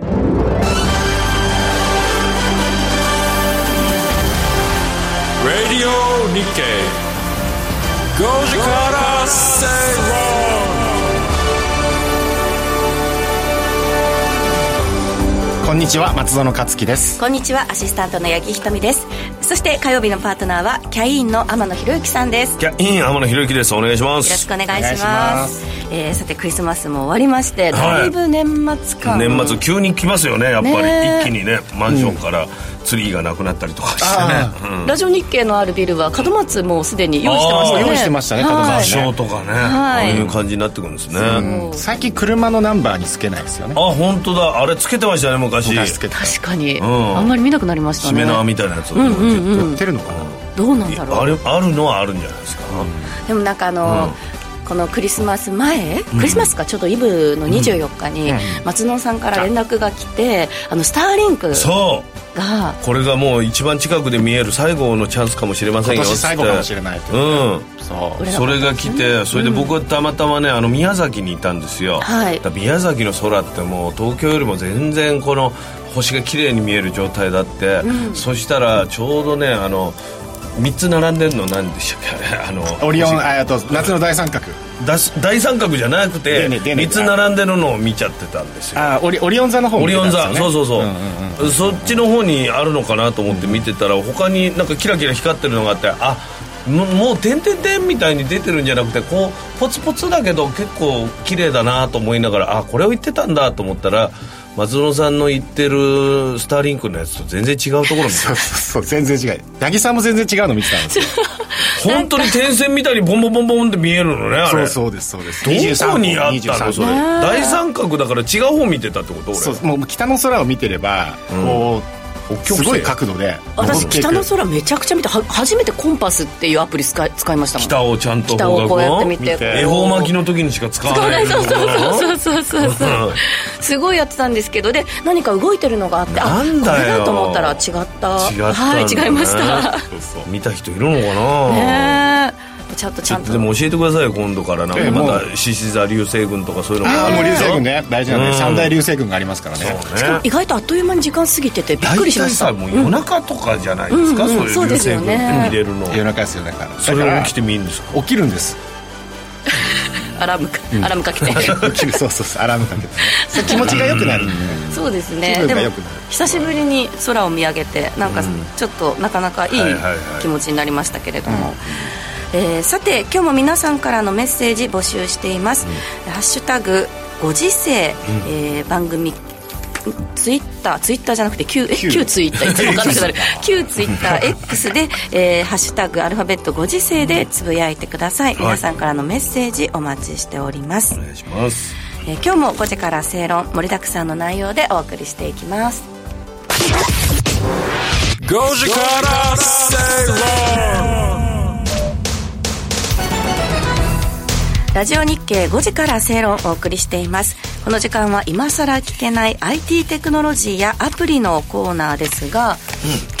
Radio Nikkei. 5時から正こんにちは松園克樹ですこんにちはアシスタントの八木ひとみですそして火曜日のパートナーはキャインの天野博之さんです。キャイン天野博之です。お願いします。よろしくお願いします。えーさてクリスマスも終わりまして、はいだい。ぶ年末感年末急に来ますよねやっぱり、ね一気にねマンションからツリーがなくなったりとかしてね、うん。ラジオ日経のあるビルは門松もすでに用意してましたね。用意してましたね門はい。松場所とかね、はい。ああいう感じになってくるんですね、最近車のナンバーにつけないですよね。あ本当だ。あれつけてましたね昔。昔つけて確かに、ん。あんまり見なくなりましたしめね縄みたいなやつを、売って。るのかなどうなんだろうあれあるのはあるんじゃないですか、でもなんかあの、このクリスマス前、クリスマスか？ちょうどイブの24日に、松野さんから連絡が来てあのスターリンクそう。がこれがもう一番近くで見える最後のチャンスかもしれませんよ。今年最後かもしれないとうん。そう。それが来てそれで僕はたまたまねあの宮崎にいたんですよ、はい。宮崎の空ってもう東京よりも全然この星が綺麗に見える状態だって、そしたらちょうどねあの3つ並んでるの何でしたっけ？あのオリオン星ああと夏の大三角。だ大三角じゃなくてでねでね3つ並んでるのを見ちゃってたんですよ。あオリオリオン座の方オリオン座、そうそうそう,、そっちの方にあるのかなと思って見てたら他になんかキラキラ光ってるのがあってあももう点々点みたいに出てるんじゃなくてこうポツポツだけど結構綺麗だなと思いながらあこれを言ってたんだと思ったら松野さんの言ってるスターリンクのやつと全然違うところ見そうそうそう。全然違う。八木さんも全然違うの見てたんですよ。本当に点線みたいにボンボンボンボンって見えるのねあれ。そうそうですそうです。どこにあったのそれ。23大三角だから違う方見てたってこと俺。そうもう北の空を見てればこうすごい角度で。私北の空空めちゃくちゃ見ては初めてコンパスっていうアプリ使い使いましたもん。北をちゃんと北をこうやって見て。恵方巻きの時にしか使わな使わないいそうそうそうそうそうすごいやってたんですけどで何か動いてるのがあってあなんだよこれだと思ったら違った違ったはい違いました見た人いるのかな、ねえちゃんとちゃんと。でも教えてくださいよ今度から。なんかまた獅子座流星群とかそういうのがああもう流星群ね。ね大事なんでうん。三大流星群がありますからね。そうね。意外とあっという間に時間過ぎててびっくりしました。大体さもう夜中とかじゃないですか、うんうんそういう流星群って見れるの、夜中ですよだからそれを起きて見るんですか？起きるんです。アラームか。アラームかけて。起きるそうそうそう。アラームかけて。それ気持ちが良くなる。んでそうですね。気分でもが良くなる。久しぶりに空を見上げてなんかちょっとなかなかいいはいはいはい。気持ちになりましたけれども、えーさて今日も皆さんからのメッセージ募集しています「ハッシュタグご時世」えー番組ツイッターツイッターじゃなくて旧え旧。旧ツイッター いつも分かんなくなる旧ツイッター。X で、えーハッシュタグアルファベットご時世でつぶやいてください、皆さんからのメッセージお待ちしております。お、願いします。えー今日も5時から正論盛りだくさんの内容でお送りしていきます。論5時から正論ラジオ日経5時から正論をお送りしています。この時間は今さら聞けない IT テクノロジーやアプリのコーナーですが、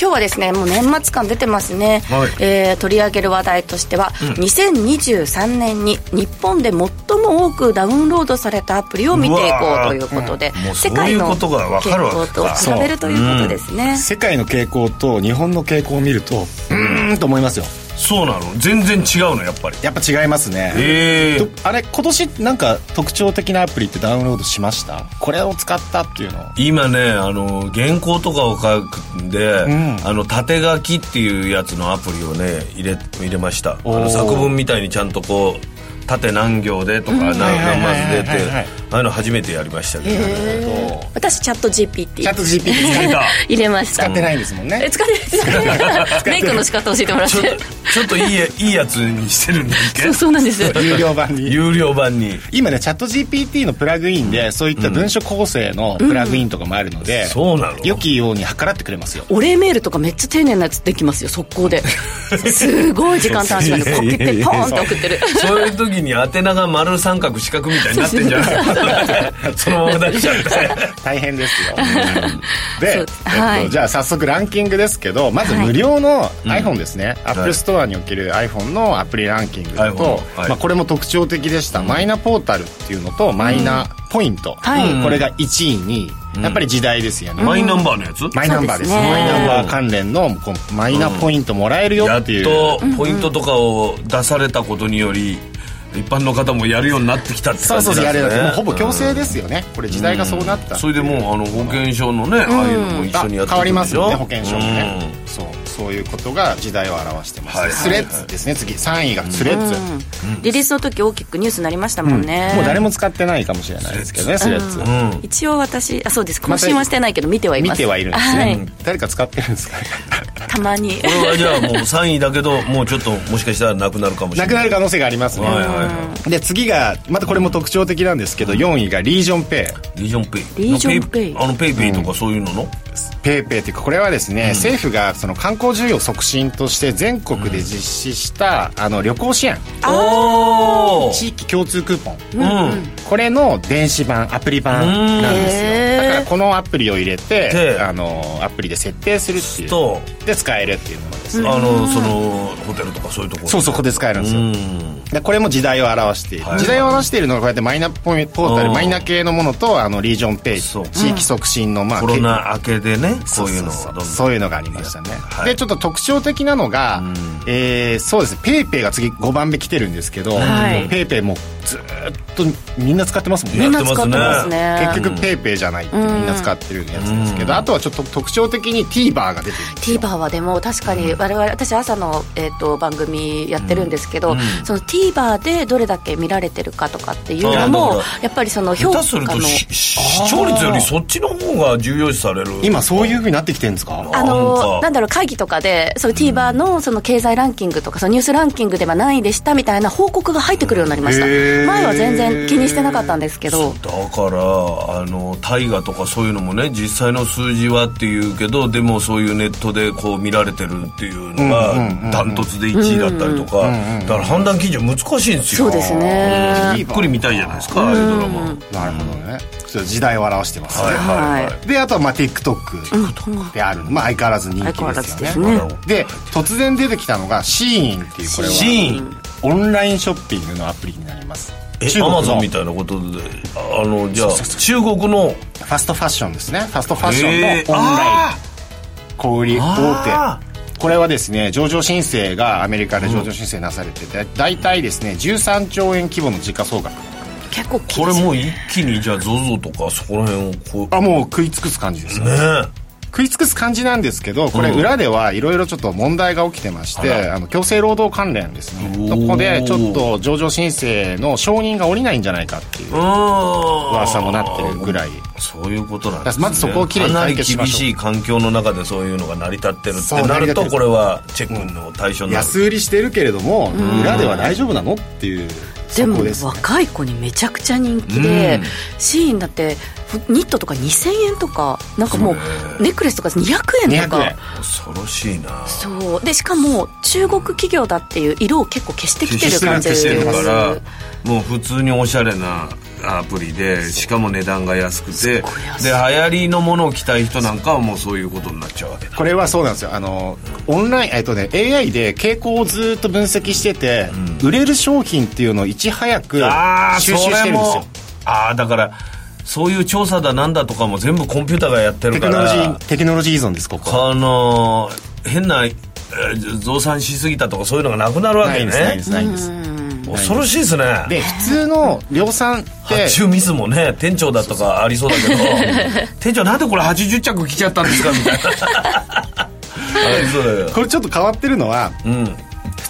今日はですねもう年末感出てますね、はい。えー取り上げる話題としては、2023年に日本で最も多くダウンロードされたアプリを見ていこうということで、うわー。もう世界の傾向と比べるということですね、世界の傾向と日本の傾向を見るとうーんと思いますよそうなの？全然違うのやっぱり。やっぱ違いますね。ええ。とあれ今年なんか特徴的なアプリってダウンロードしました？これを使ったっていうの。今ねあの原稿とかを書くんで、ん。あの縦書きっていうやつのアプリをね入れ入れました。あの作文みたいにちゃんとこう縦何行でとか何マスでってああいうの初めてやりましたけど、ね、私チャット GPT チャット GPT 入れました。使ってないんですもんね。え使ってない。メイクの仕方教えてもらっちょってとちょっといいやいいやつにしてるんだっけそう そうなんです有料版に。有料版に。今ねチャット GPT のプラグインでそういった文書構成のプラグインとかもあるので、そうなの。良きように計らってくれますよ。お礼メールとかめっちゃ丁寧なやつできますよ速攻で。すごい時間短縮でパケてポーンって送ってる。そういう時時に宛名が丸三角四角みたいになってんじゃない そのまま出しちゃって。大変ですよ。で、そうえっはいと、じゃあ早速ランキングですけどまず無料の iPhone ですね、アップルストアにおける iPhone のアプリランキングと、はい。まあ、これも特徴的でした、マイナポータルっていうのとマイナポイント、はい。これが1位にやっぱり時代ですよね、マイナンバーのやつ？マイナンバーですね。マイナンバー関連のこうマイナポイントもらえるよやってっいう、とポイントとかを出されたことにより一般の方もやるようになってきたってそうそうそう感じですねやれるもうほぼ強制ですよね、これ時代がそうなった、それでもうあの保険証のね、ああいうのも一緒にやってあ変わりますよね保険険証もね、そうそういうことが時代を表してます、はい。スレッズですね。次。3位がスレッズ、リリースの時大きくニュースになりましたもんね、もう誰も使ってないかもしれないですけどねスレッズ、一応私あそうです。更新はしてないけど見てはいます。見てはいるんですね、はい。誰か使ってるんですか たまに。これはじゃあもう3位だけどもうちょっともしかしたらなくなるかもしれない。なくなる可能性がありますね、はいはいはで次がまたこれも特徴的なんですけど4位がリージョンペイ。リージョンペイ。リージョンペイ。あのペイペイとかそういうのの、ペイペイというかこれはですね、政府がその観光需要促進として全国で実施した、あの旅行支援。地域共通クーポン、うん。これの電子版アプリ版なんですよ。だからこのアプリを入れてであのアプリで設定するっていう。とで使えるっていうものあのそのホテルとかそういうところそうそこで使えるんですよ。うん。でこれも時代を表している、はい。時代を表しているのがこうやってマイナポータルうん。マイナ系のものとあのリージョンペイ地域促進のまあコロナ明けでねそこういうのをそういうのがありましたね、はい。でちょっと特徴的なのが、えーそうです。ねペイペイが次5番目来てるんですけど、はい。ペイペイもうずーっとみんな使ってますもんね。みんな使ってますね。結局ペイペイじゃないってみんな使ってるやつですけど、あとはちょっと特徴的に TVer が出てるんですよ。TVer はでも確かに我々私朝の、えー、と番組やってるんですけど、その TVer でどれだけ見られてるかとかっていうのもやっぱりその評価下手するとの。し視聴率よりそっちの方が重要視される。今そういうふうになってきてるんですか？あなんか。のなんだろう会議とかでその TVer のその経済ランキングとかそのニュースランキングでは何位でしたみたいな報告が入ってくるようになりました前は全然気にしてなかったんですけど。だからあの大河とかそういうのもね実際の数字はっていうけどでもそういうネットでこう見られてるっていうのがダントツで1位だったりとか。だから判断基準難しいんですよ。そうですね。ゆっくり見たいじゃないですかああいうドラマ。なるほどね。時代を表してますね、はいはいはであとはまあ TikTok である、まあ相変わらず人気相変わらですよずですねねで突然出てきたのがシーインっていうこれは。シーン。オンラインショッピングのアプリになります。アマゾンみたいなことで。あのじゃあ中国の。ファストファッションですね。ファストファッションのオンライン。あ小売あ大手これはですね上場申請がアメリカで上場申請なされてて、大体ですね13兆円規模の時価総額。結構これもう一気にじゃあ ZOZO とかそこら辺をこう。あもう食い尽くす感じですよね食い尽くす感じなんですけどこれうん裏ではいろいろちょっと問題が起きてまして、あの強制労働関連ですね。そこでちょっと上場申請の承認が下りないんじゃないかっていう噂噂もなってるぐらい。そういうことなんですね。まずそこをきれいに解決しましょう。厳しい環境の中でそういうのが成り立ってるってなるとこれはチェックの対象になる。安売りしてるけれども裏では大丈夫なのっていうでもそこですね。若い子にめちゃくちゃ人気で、うん。シーンだってふニットとか2000円とかなんかもうネックレスとか200円と200か円。恐ろしいな。そう。でしかも中国企業だっていう色を結構消してきてる感じ消してるですからもう普通におしゃれなアプリでしかも値段が安くてごい安い。で流行りのものを着たい人なんかはもうそういうことになっちゃうわけだ。これはそうなんですよ。あのオンラインえっとね AI で傾向をずっと分析してて、売れる商品っていうのをいち早くああそ収集してれるんですよ。もああだからそういう調査だなんだとかも全部コンピューターがやってるかテクノロジらーテクノロジー依存ですここあの変なえー増産しすぎたとかそういうのがなくなるわけないんですないんでねすないん。です。恐ろしいですね。で普通の量産って。発注ミスもね店長だとかありそうだけど。店長なんでこれ80着着ちゃったんですか？みたいな。これちょっと変わってるのはうん。普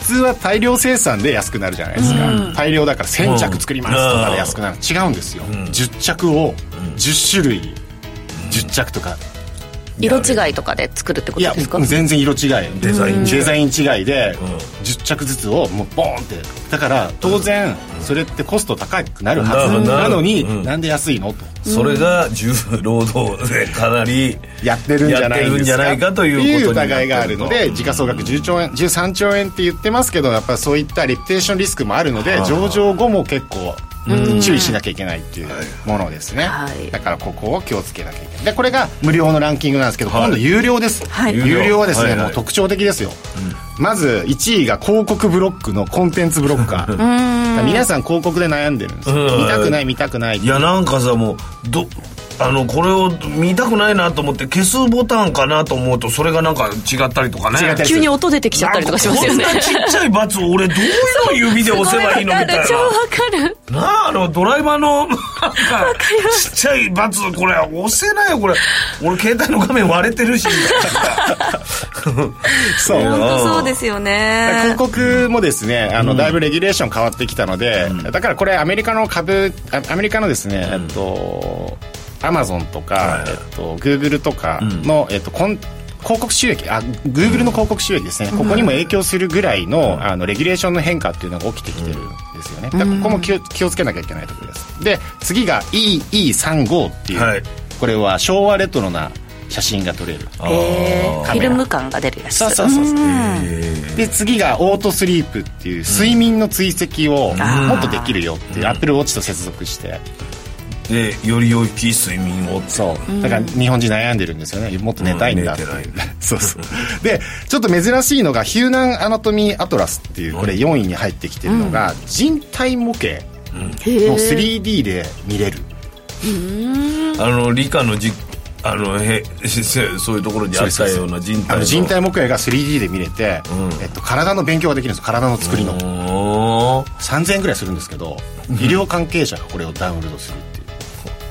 通は大量生産で安くなるじゃないですか、大量だから1000着作りますとかで安くなる、違うんですよ、10着を10種類。10着とか色違いとかで作るってこいやとですか？全然色違い。デザイン違いデザイン違いで10着ずつをもうボーンって。だから当然それってコスト高くなるはず。なのにうん。なんで安いの？と。それが重労働でかなりやってるんじゃないですか。という疑いがあるので時価総額10兆円13兆円って言ってますけどやっぱそういったレピュテーションリスクもあるので上場後も結構注意しなきゃいけないっていうものですね、はい。だからここを気をつけなきゃいけない。でこれが無料のランキングなんですけど、はい。今度有料です、はい。有料はですね、はいはい。もう特徴的ですよ、まず1位が広告ブロックのコンテンツブロッカー。皆さん広告で悩んでるんですよ。うん。見たくない見たくないいやなんかさもうどあのこれを見たくないなと思って消すボタンかなと思うとそれがなんか違ったりとかね。違ったり急に音出てきちゃったりとかしますよね。こんなちっちゃいバツを俺どういう指で押せばいいのみたいな。超わかる。なああのドライバーのなんかちっちゃいバツこれ押せないよこれ。俺携帯の画面割れてるしそう 本当そうですよね。広告もですねあの、だいぶレギュレーション変わってきたので、だからこれアメリカの株あアメリカのですね、えっとアマゾンとか、はい。えっと、グーグルとかの、えっと、コン広告収益あグーグルの広告収益ですね、ここにも影響するぐらいの,、あのレギュレーションの変化っていうのが起きてきてるんですよね、だからここも気を気をつけなきゃいけないところです。で次が EE35 っていう、はい。これは昭和レトロな写真が撮れる。フィルム感が出るやつ。そうそうそうそう。うん。で次がオートスリープっていう睡眠の追跡をもっとできるよっていうアップルウォッチと接続してでより良き睡眠をそう。だから日本人悩んでるんですよね。もっと寝たいんだっていう。うん そうそう。でちょっと珍しいのがヒューナンアナトミーアトラスっていうこれ4位に入ってきてるのが人体模型。へのー 3D で見れる。あの理科のじあのへそういうところにあったような人体のあの人体模型が 3D で見れて、えっと、体の勉強ができるんです。よ体の作りのおー。3000円ぐらいするんですけど医療関係者がこれをダウンロードする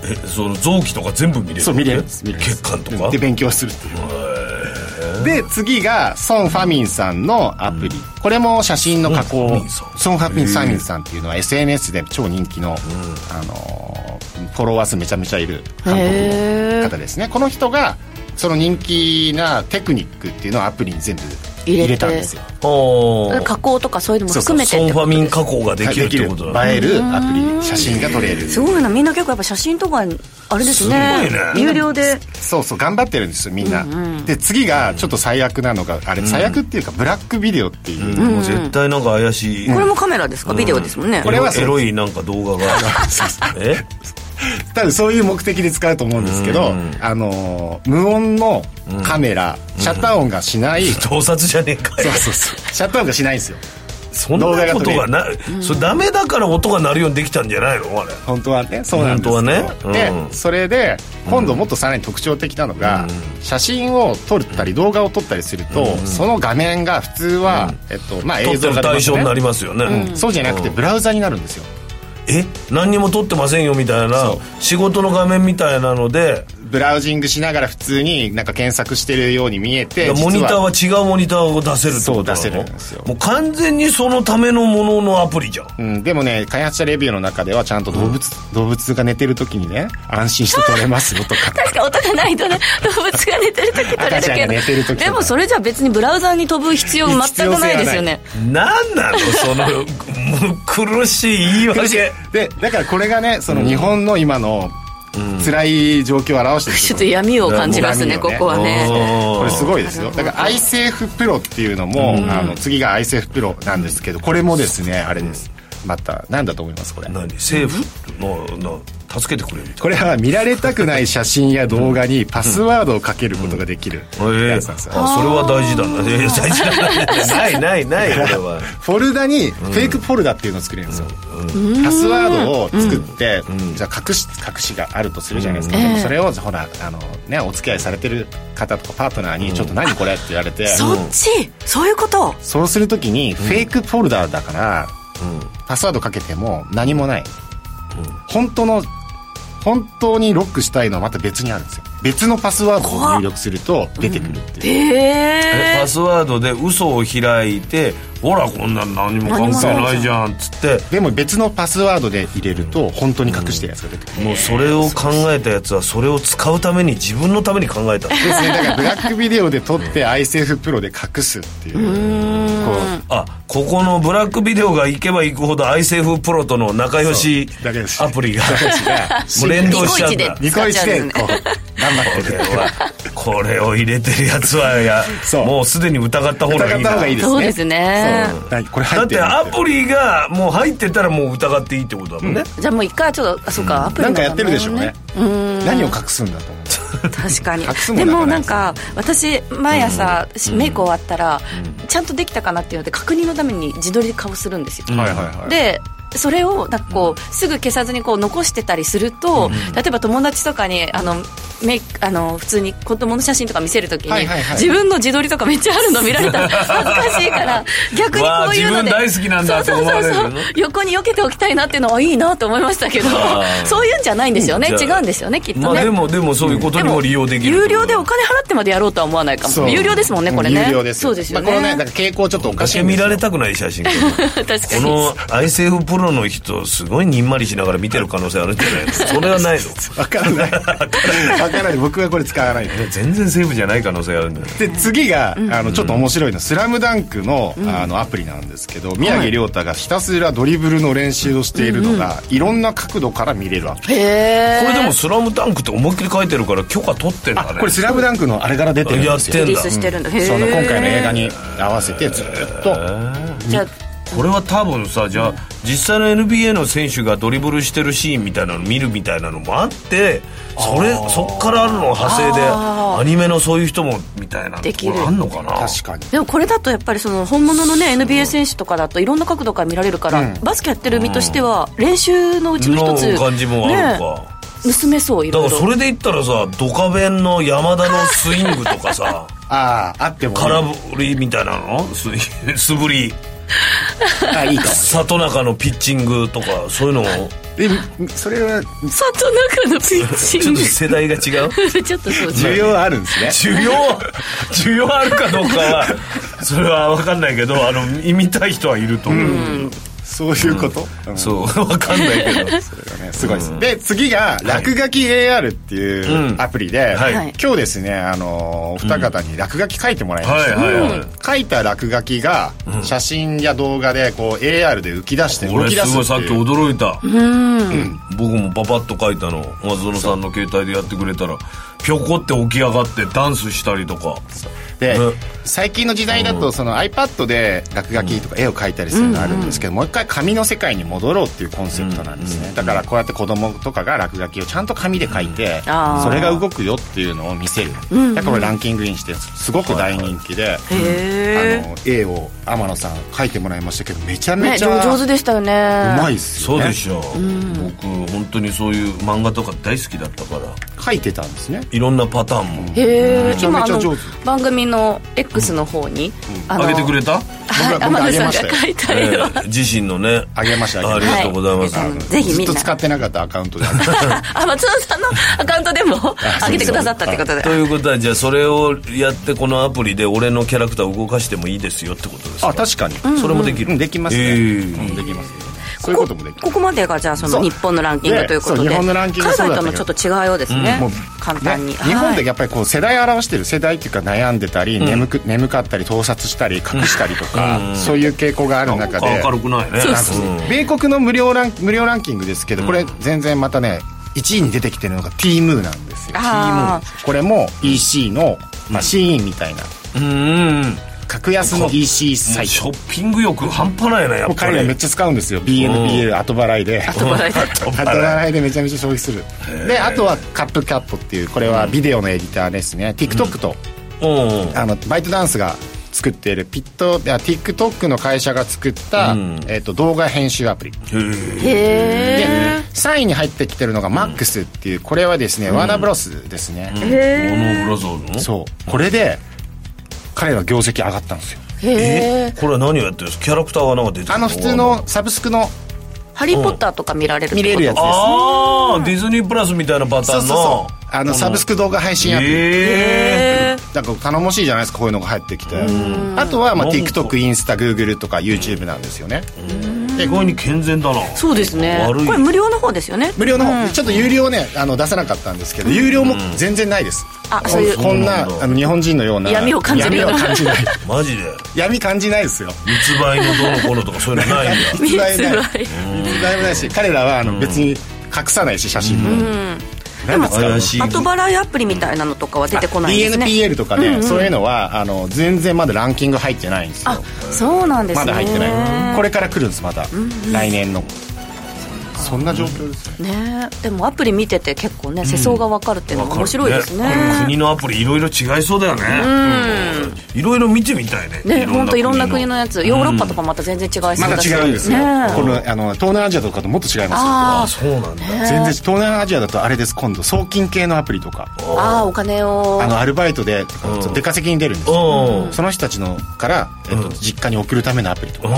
えその臓器とか全部見れる？そう見れる。んです見れる血管とかで勉強するっていう。で次がソン・ファミンさんのアプリ、これも写真の加工。ソンファミンさん。っていうのは SNS で超人気の、あのーフォロワー数めちゃめちゃいる韓国の方ですね。この人がその人気なテクニックっていうのをアプリに全部入れたんですよ。加工とかそういうのも含めてソンファミン化加工ができるってこと。だ映えるアプリ写真が撮れる。すごいな。みんな結構やっぱ写真とかあれですね。すごいね。有料で。そうそう頑張ってるんですよみんな、で次がちょっと最悪なのがあれ最悪っていうかブラックビデオっていう、もう絶対なんか怪しい。これもカメラですか？ビデオですもんね。これはエロいなんか動画が。え？多分そういう目的で使うと思うんですけど、あのー無音のカメラ、シャッター音がしない、盗撮じゃねえかよ。そうそうそう。シャッター音がしないんですよ。そんなことがなそれダメだから音が鳴るようにできたんじゃないの？あれ。本当はねそうなんですけど本当はね。うん。でそれで今度もっとさらに特徴的なのが、写真を撮ったり動画を撮ったりすると、その画面が普通は、えっとまあ、映像がね。対象になりますよね、うん。そうじゃなくてブラウザになるんですよえ何にも撮ってませんよみたいな仕事の画面みたいなのでブラウジングしながら普通になんか検索してるように見えてモニターは実違うモニターを出せるってことなのそう出せるんですよ。もう完全にそのためのもののアプリじゃん。うん、でもね開発者レビューの中ではちゃんと動物、動物が寝てる時にね安心して撮れますよとか。確か音がないとね動物が寝てる時撮れ赤ちゃんが寝てる時でもそれじゃ別にブラウザーに飛ぶ必要全くないですよね。何なのそのむ 苦しい言い訳。でだからこれがねその日本の今の辛い状況を表してるんですよちょっと闇を感じますねね。ここはね。これすごいですよ。だから iSafe Pro っていうのも、あの次が iSafe Pro なんですけどこれもですねあれです。また何だと思いますこれ？何？政府のの助けてくれるこれは見られたくない写真や動画にパスワードをかけることができるなえやつなんですよ、あそれは大事だな。え大事だな。ないないないこれは。フォルダにフェイクフォルダっていうのを作れるんですよ、パスワードを作って、じゃあ隠し隠しがあるとするじゃないですか、でもそれをほらあの、ね、お付き合いされてる方とかパートナーに「ちょっと何これ?」って言われて、そっち？そういうこと？そうするときにフェイクフォルダーだから、パスワードかけても何もない、本当の本当にロックしたいのはまた別にあるんですよ。別のパスワードを入力すると出てくるっていう、へえパスワードで嘘を開いてほらこんなん何も関係ないじゃんっつって。でも別のパスワードで入れると本当に隠してるやつが出てくる、もうそれを考えたやつはそれを使うために自分のために考えた。ですねだからブラックビデオで撮って iSafe プロで隠すっていう。こあここのブラックビデオが行けば行くほど iSafe プロとの仲良しアプリががもう連動しちゃうんだ。うニコイチでこう頑張ってる。これはこれを入れてるやつはやそう。もうすでに疑った方がいい疑った方がいいですね。そうですねこれだっ入ってる。てアプリがもう入ってたらもう疑っていいってことだもんね、じゃあもう一回ちょっとあそうかアプリのなんかやってるでしょうね。うん。何を隠すんだと思う確かに。隠すもでもなんか私毎朝メイク終わったらちゃんとできたかなっていうので確認のために自撮りで顔するんですよ、はいはいはい。でそれをなんかこうすぐ消さずにこう残してたりすると、例えば友達とかにあのメイクあの普通に子供の写真とか見せるときに、はいはいはい自分の自撮りとかめっちゃあるの見られたら 恥ずかしいから逆にこういうので大好きなんだって思われる。のそうそうそう横に避けておきたいなっていうのはいいなと思いましたけどそういうんじゃないんですよね。違うんですよねきっとね、まあでもでもそういうことにも利用できる有料でお金払ってまでやろうとは思わないかも。有料ですもんねこれね。有料ですそうですよね,、まあ、このねだから傾向ちょっとおかだしい見られたくない写真こ確かに。の iSafe プロの人すごいにんまりしながら見てる可能性あるんじゃないの？それはないの？わからない。わからない。僕はこれ使わない全然セーフじゃない可能性あるんだよで次があのちょっと面白いの「スラムダンクのあのアプリなんですけど宮城亮太がひたすらドリブルの練習をしているのがいろんな角度から見れるアプリへえこれでも「スラムダンクって思いっきり書いてるから許可取ってんだね？これ「スラムダンクのあれから出てるんですよ。やってんだ。リリースしてるんその今回の映画に合わせてずっとじゃあこれは多分さじゃあ実際の NBA の選手がドリブルしてるシーンみたいなの見るみたいなのもあってそれそっからあるの派生でアニメのそういう人もみたいなとできるころあんのかな？確かに。でもこれだとやっぱりその本物のね NBA 選手とかだといろんな角度から見られるから、うん。バスケやってる身としては練習のうちの一つの感じもあるか、ね盗めそういろいろ。だからそれで言ったらさドカベンの山田のスイングとかさ あああっても空振りみたいなの？す素振り あいいかも里中のピッチングとかそういうのも。でそれは里中のピッチング。ちょっと世代が違う？ちょっとそう需要あるんですね。需要需要あるかどうかはそれは分かんないけどあの見たい人はいると思う、そういうこと、うん。そう。分かんないけど。それがねすごいです、で次が落書き AR っていうアプリで、はい。はい。今日ですねあのお二方に落書き書いてもらいました、はいはいはい。書いた落書きが写真や動画でこう AR で浮き出して動俺き出すすごいさっき驚いた。僕もパパッと書いたの。松園さんの携帯でやってくれたらぴょこって起き上がってダンスしたりとか。で、ね最近の時代だとその iPad で落書きとか絵を描いたりするのあるんですけど、もう一回紙の世界に戻ろうっていうコンセプトなんですね、だからこうやって子供とかが落書きをちゃんと紙で書いて、それが動くよっていうのを見せる、だからこれランキングインしてすごく大人気で、あの絵を天野さん描いてもらいましたけどめちゃねめちゃう上手でしたよね。まいっすよね。そうでしょ、僕本当にそういう漫画とか大好きだったから。描いてたんですね。いろんなパターンも。へえめちゃめちゃ上手。番組の X の方に、ああげてくれた、はい僕は天野さんが僕あげましたよ。書いたえ絵は、ー自身のね。あげましたありがとうございます、ぜひみんな。ずっと使ってなかったアカウントで。あ松尾さんのアカウントでも上げてくださったってことで。ということはじゃあそれをやってこのアプリで俺のキャラクターを動かしてもいいですよってことですか？あ確かに、それもできる、うんできますね、えーうんできますそういうこともできる。ここまでがじゃあその日本のランキングということで。日本のランキング海外とのちょっと違いをですね、もう簡単に、ね日本ではい。やっぱりこう世代を表してる世代っていうか悩んでたり、眠く眠かったり盗撮したり隠したりとか、そういう傾向がある中で。明るくないね。米国の無料ラン無料ランキングですけどこれ全然またね1位に出てきてるのが T ムーなんですよ。ー。これも EC の、まあ、シーインみたいな。うんうん格安の EC サイト。ショッピング欲半端ないねやもうっぱり。彼らめっちゃ使うんですよ BNPL 後払いで。後払いで。後払いでめちゃめちゃ消費する。であとはカップキャットっていうこれはビデオのエディターですね。TikTok と、うん。あのバイトダンスが作っているピットいや TikTok の会社が作った、うん。えっと動画編集アプリ。でへ3位に入ってきてるのが MAX っていうこれはですね、ワーナーブロスですね、モノブラザーズの？そう。これで彼は業績上がったんですよ。えへえ？これは何をやってるんですか？キャラクターはなんか出てるあの普通のサブスクのハリー・ポッターとか見られるってこと？見れるやつです。ああディズニープラスみたいなパターンの。そうそうそう。あのサブスク動画配信アプリ。えなんか頼もしいじゃないですかこういうのが入ってきて。あとは、まあ、TikTok インスタ Google とか YouTube なんですよね。え意外に健全だな。そうですね。悪い。これ無料の方ですよね。無料の方、うん。ちょっと有料ねあの出さなかったんですけど、有料も全然ないです、こあそういう。こんなあの日本人のような闇を感じる。ような闇を感じない。マジで？闇感じないですよ。密売のどうのこうのとかそういうのないんだ。密売ない。密売密売もないし彼らはあの別に隠さないし写真も、なんで使うの怪しい。後払いアプリみたいなのとかは出てこないんですね。DNPL とかね、そういうのはあの全然まだランキング入ってないんですよ。あそうなんですね。まだ入ってない。これから来るんですまた、来年のそんな状況ですねね。でもアプリ見てて結構ね世相が分かるっていうのが面白いですね。国のアプリいろいろ違いそうだよね。いろいろ見てみたいね。ね本当いろんな国ののやつ。ヨーロッパとかまた全然違いそうだし。まだ違うんですよ、ね。このあの東南アジアとかともっと違いますよ。ああそうなんだ。全然東南アジアだとあれです今度送金系のアプリとか。ーあーお金を。あのアルバイトで出稼ぎに出るんですその人たちのから、えっと実家に送るためのアプリとか。あ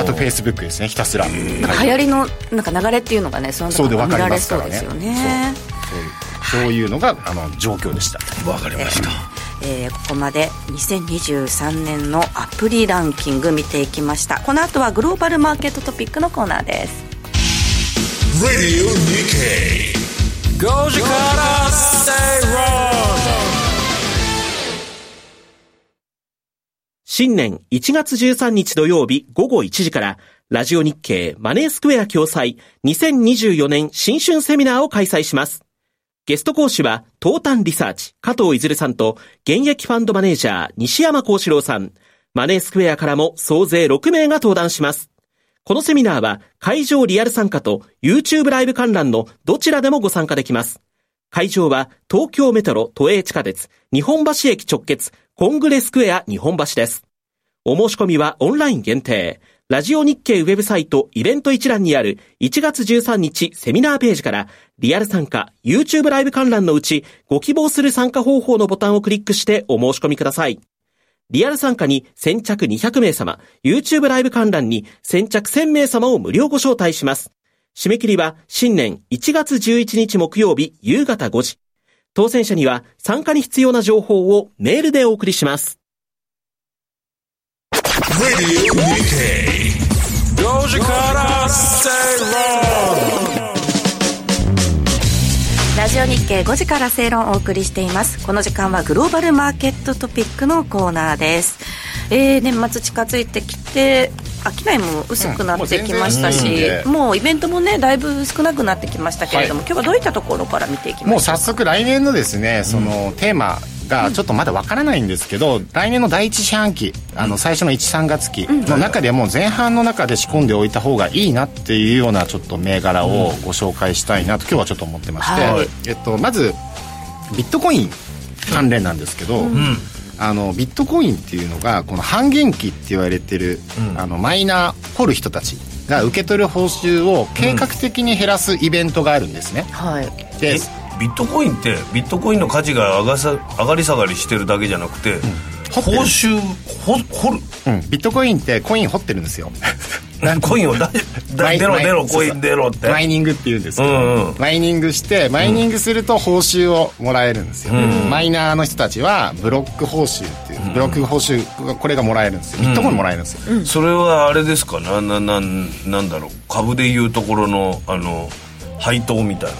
あとフェイスブックですね。ひたすら。流行りのなんか流れっていうのがねそういうそうで分かりのが見られますからねそうですよね。そう。いうそういうのがあの状況でした。わかりました。えーここまで2023年のアプリランキング見ていきました。この後はグローバルマーケットトピックのコーナーです。Radio Nikkei. 5時から正論新年1月13日土曜日午後1時から、ラジオ日経マネースクエア共催2024年新春セミナーを開催します。ゲスト講師は、東端リサーチ、加藤いずるさんと、現役ファンドマネージャー、西山幸四郎さん。マネースクエアからも総勢6名が登壇します。このセミナーは、会場リアル参加と YouTube ライブ観覧のどちらでもご参加できます。会場は東京メトロ都営地下鉄日本橋駅直結コングレスクエア日本橋です。お申し込みはオンライン限定。ラジオ日経ウェブサイトイベント一覧にある1月13日セミナーページからリアル参加 YouTube ライブ観覧のうちご希望する参加方法のボタンをクリックしてお申し込みください。リアル参加に先着200名様、YouTube ライブ観覧に先着1000名様を無料ご招待します。締め切りは新年1月11日木曜日夕方5時。当選者には参加に必要な情報をメールでお送りします。Radio Nikkei 5時から正論ラジオ日経5時から正論をお送りしています。この時間はグローバルマーケットトピックのコーナーです。えー、年末近づいてきて商いも薄くなってきましたし、うん。もうもうイベントもねだいぶ少なくなってきましたけれども、はい。今日はどういったところから見ていきもうましょう早速来年のですねそのテーマがちょっとまだわからないんですけど、来年の第一四半期あの最初の13月期の中でも前半の中で仕込んでおいた方がいいなっていうようなちょっと銘柄をご紹介したいなと今日はちょっと思ってまして、はい。えっと、まずビットコイン関連なんですけど、あのビットコインっていうのがこの半減期って言われてる、あのマイナー掘る人たちが受け取る報酬を計画的に減らすイベントがあるんですね、はい。でえビットコインってビットコインの価値が上がさ上がり下がりしてるだけじゃなくて、掘ってる報酬ほ掘る。うん、ビットコインってコイン掘ってるんですよ。コインを出ろ出ろコイン出ろって。マイニングって言うんですけど、うんうん。マイニングしてマイニングすると報酬をもらえるんですよ、マイナーの人たちはブロック報酬っていうブロック報酬これがもらえるんですよ。ビットコインもらえるんですよ、それはあれですか？なななんなんだろう？株でいうところのあの配当みたいな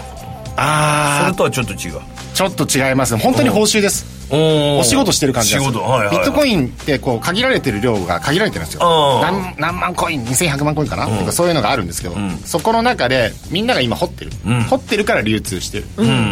ことそあれとはちょっと違う。あちょっと違います。本当に報酬です、おお仕事してる感じです仕事。はいはい、ビットコインってこう限られてる量が限られてるんですよ。何何万コイン？2100万コインかな、とかそういうのがあるんですけど、そこの中でみんなが今掘ってる、掘ってるから流通してる、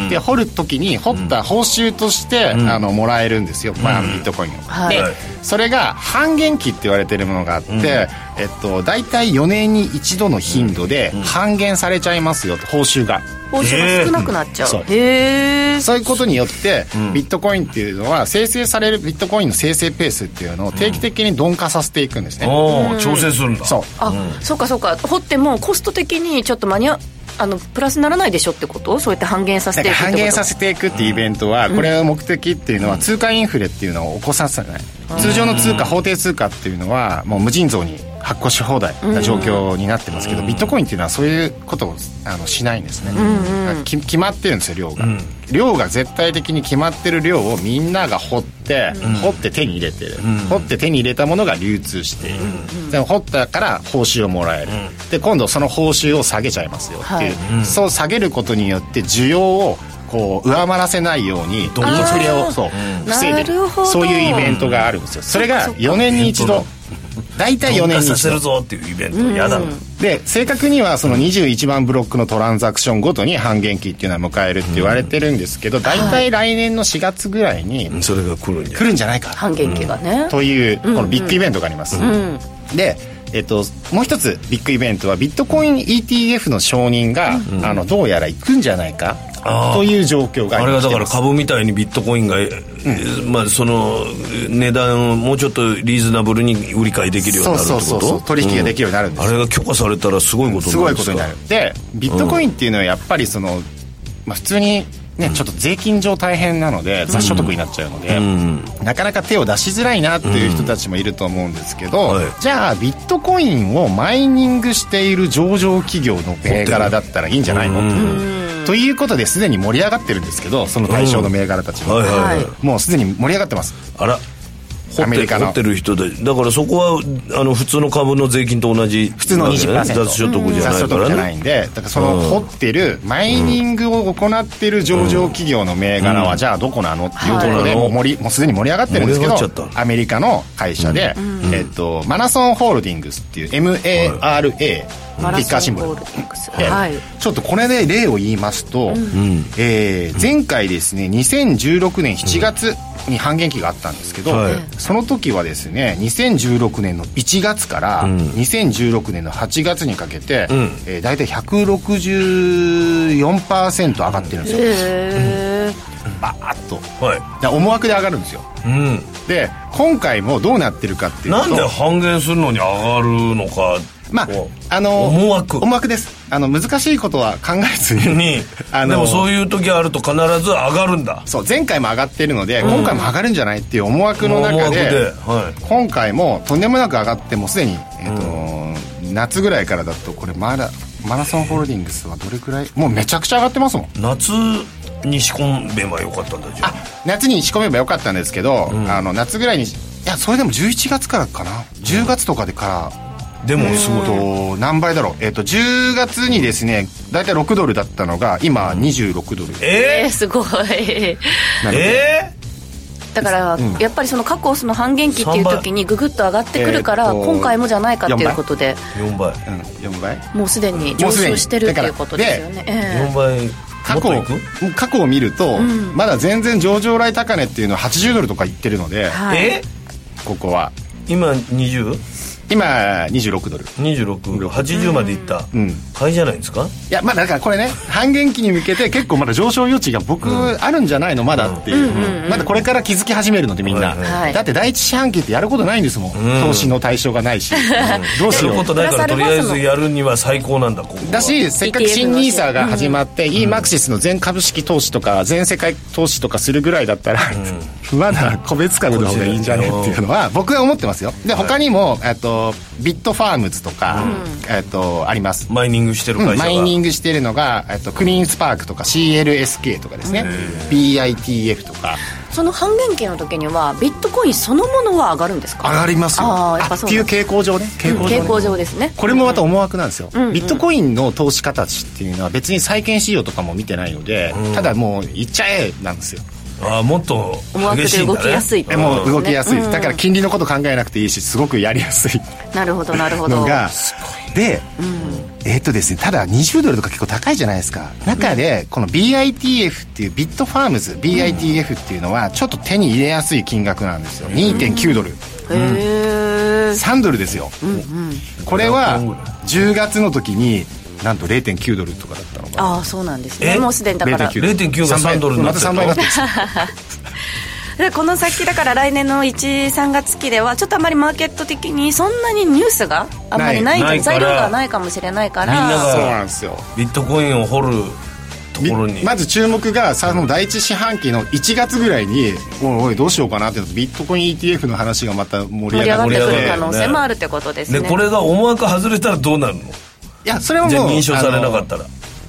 で掘る時に掘った報酬として、あのもらえるんですよ、まあ、あのビットコインを、はい。でそれが半減期って言われてるものがあって、えっと、大体4年に一度の頻度で半減されちゃいますよと報酬が報酬が少なくなっちゃう、そう。へえそういうことによって、ビットコインっていうのは生成されるビットコインの生成ペースっていうのを定期的に鈍化させていくんですね、おー調整するんだ。そう。あ、そうかそうか。掘ってもコスト的にちょっと間に合うあのプラスにならないでしょってこと？そうやって半減させていく半減させていくっていうイベントは、これの目的っていうのは通貨インフレっていうのを起こさせない。通常の通貨法定通貨っていうのはもう無尽蔵に発行し放題な状況になってますけど、ビットコインっていうのはそういうことをあのしないんですね、き決まってるんですよ量が、量が絶対的に決まってる量をみんなが掘って、掘って手に入れてる、掘って手に入れたものが流通している、で掘ったから報酬をもらえる、で今度その報酬を下げちゃいますよっていう、そう下げることによって需要をこう上回らせないようにインフレをそう防いでなるそういうイベントがあるんですよ。それが4年に一度大体4年にさせるぞっていうイベント嫌だな。で正確にはその21番ブロックのトランザクションごとに半減期っていうのは迎えるって言われてるんですけど大体来年の4月ぐらいにそれが来るんじゃ来るんじゃないか半減期がね、というこのビッグイベントがあります、でえっと、もう一つビッグイベントはビットコイン ETF の承認が、あのどうやら行くんじゃないかという状況があれがだから株みたいにビットコインが、まあその値段をもうちょっとリーズナブルに売り買いできるようになるってこと？そうそうそう取引ができるようになるんです。あれが許可されたらすごいことすになるすか？ごいことになる。でビットコインっていうのはやっぱりその、まあ、普通にね、ちょっと税金上大変なので雑所得になっちゃうので、なかなか手を出しづらいなっていう人たちもいると思うんですけど、はい。じゃあビットコインをマイニングしている上場企業の銘柄だったらいいんじゃないの、ということですでに盛り上がってるんですけどその対象の銘柄たちは、はいはいはい、はいもうすでに盛り上がってます。あらアメリカの。掘ってる人でだからそこはあの普通の株の税金と同じ普通の20%雑所得じゃない雑所得じゃからねないんでだからその掘ってるマイニングを行ってる上場企業の銘柄はじゃあどこなのっていうところではいもう盛りもうすでに盛り上がってるんですけどアメリカの会社で、えっと、マナソンホールディングスっていう MARA ティマラッカーシンボルソンホールディングスではい。ちょっとこれで例を言いますと、えー前回ですね2016年7月に半減期があったんですけど、はい。その時はですね2016年の1月から2016年の8月にかけて、えー大体164%上がってるんですよ、へバーッと。はい。思惑で上がるんですよ。うん。で今回もどうなってるかっていうとなんで半減するのに上がるのかまああの思惑。思惑です。あの難しいことは考えずにに あのでもそういう時あると必ず上がるんだ。そう前回も上がってるので、今回も上がるんじゃないっていう思惑の思中ではい。今回もとんでもなく上がってもうすでに、えーと夏ぐらいからだとこれまだマラソンホールディングスはどれくらい？もうめちゃくちゃ上がってますもん。夏に仕込めばよかったんだじゃあ。夏に仕込めばよかったんですけど、あの夏ぐらいにいやそれでも11月からかな。10月とかでからあでもすごい。と何倍だろう？えっ、と10月にですね大体6ドルだったのが今26ドル。ええすごい。なので、えだから、やっぱりその過去その半減期っていう時にググッと上がってくるから、今回もじゃないかっていうことで。ー、4倍。うん、4倍？もうすでに上昇してるっていうことですよね。え4倍。過去過去を見ると、まだ全然上場来高値っていうのは80ドルとか言ってるので、えはい。え？ここは。今 20?26 今26ドル。80までいった、ん。買いじゃないですか？いやまあだからこれね半減期に向けて結構まだ上昇余地が僕あるんじゃないの？まだっていう、まだこれから気づき始めるのでみんな、はいはいだって第一四半期ってやることないんですもん、投資の対象がないし、どうしやるようことないからとりあえずやるには最高なんだこだしせっかく新 NISA が始まって e マクシスの全株式投資とか全世界投資とかするぐらいだったら、まだ個別株の方がいいんじゃねっていうのは僕は思ってますよ。で他にもえっとビットファームズとか、えっとあります。マイニングしてる会社が、マイニングしてるのが、えっと、クリーンスパークとか CLSK とかですね。BITF とか。その半減期の時にはビットコインそのものは上がるんですか？上がりますよ。あーやっぱそうっていう傾向上ね。傾向上,、傾向上ですね。これもまた思惑なんですよ、ビットコインの投資形っていうのは別に債券市場とかも見てないので、ただもう行っちゃえなんですよああもっと激しいんだ、ね、で動きやすいもう動きやすい。です、だから金利のこと考えなくていいしすごくやりやすい。なるほどなるほど。のがで、えーっとですねただ20ドルとか結構高いじゃないですか。中でこの BITF っていうビットファームズ BITF っていうのはちょっと手に入れやすい金額なんですよ。2.9ドル。へえ3ドルですよ。これは10月の時になんと0.9ドルとかだったのがああそうなんですね。え？もうすでにだから。0.9が3ドルになってるまた。3倍この先だから来年の13月期ではちょっとあまりマーケット的にそんなにニュースがあんまりないない材料からがないかもしれないかみんならそうがなんですよビットコインを掘るとところに。まず注目がその第一四半期の1月ぐらいにおいおいどうしようかなってビットコイン ETF の話がまた盛り上がってくる可能性もあるってことですね。でこれが思惑外れたらどうなるの？いやそれはもうじゃあ認証されなかったら。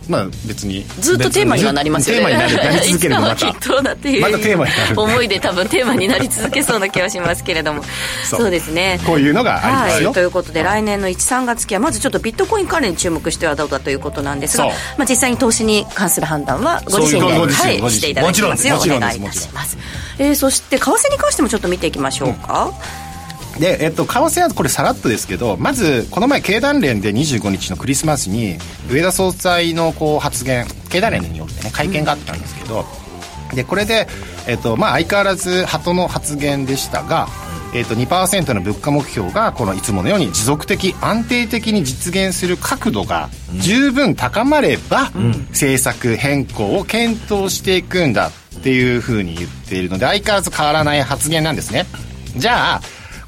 まあ別に。ずっとテーマにはなりますよね。テーマになるなり続けるのまた だっていうまたテーマになる。思いで多分テーマになり続けそうな気はしますけれども。そう。そうですね。こういうのがありますよ、はい、ということで来年の13月期はまずちょっとビットコイン関連に注目してはどうかということなんですがまあ、実際に投資に関する判断はご自身でそういうはい、していただきますよ。おもちろんです願いいたします、えーそして為替に関してもちょっと見ていきましょうか、で、えっと、為替はこれさらっとですけどまずこの前経団連で25日のクリスマスに上田総裁のこう発言経団連によってね会見があったんですけど、でこれで、えっとまあ、相変わらず鳩の発言でしたが、えっと、2%の物価目標がこのいつものように持続的安定的に実現する角度が十分高まれば、政策変更を検討していくんだっていうふうに言っているので相変わらず変わらない発言なんですね。じゃあ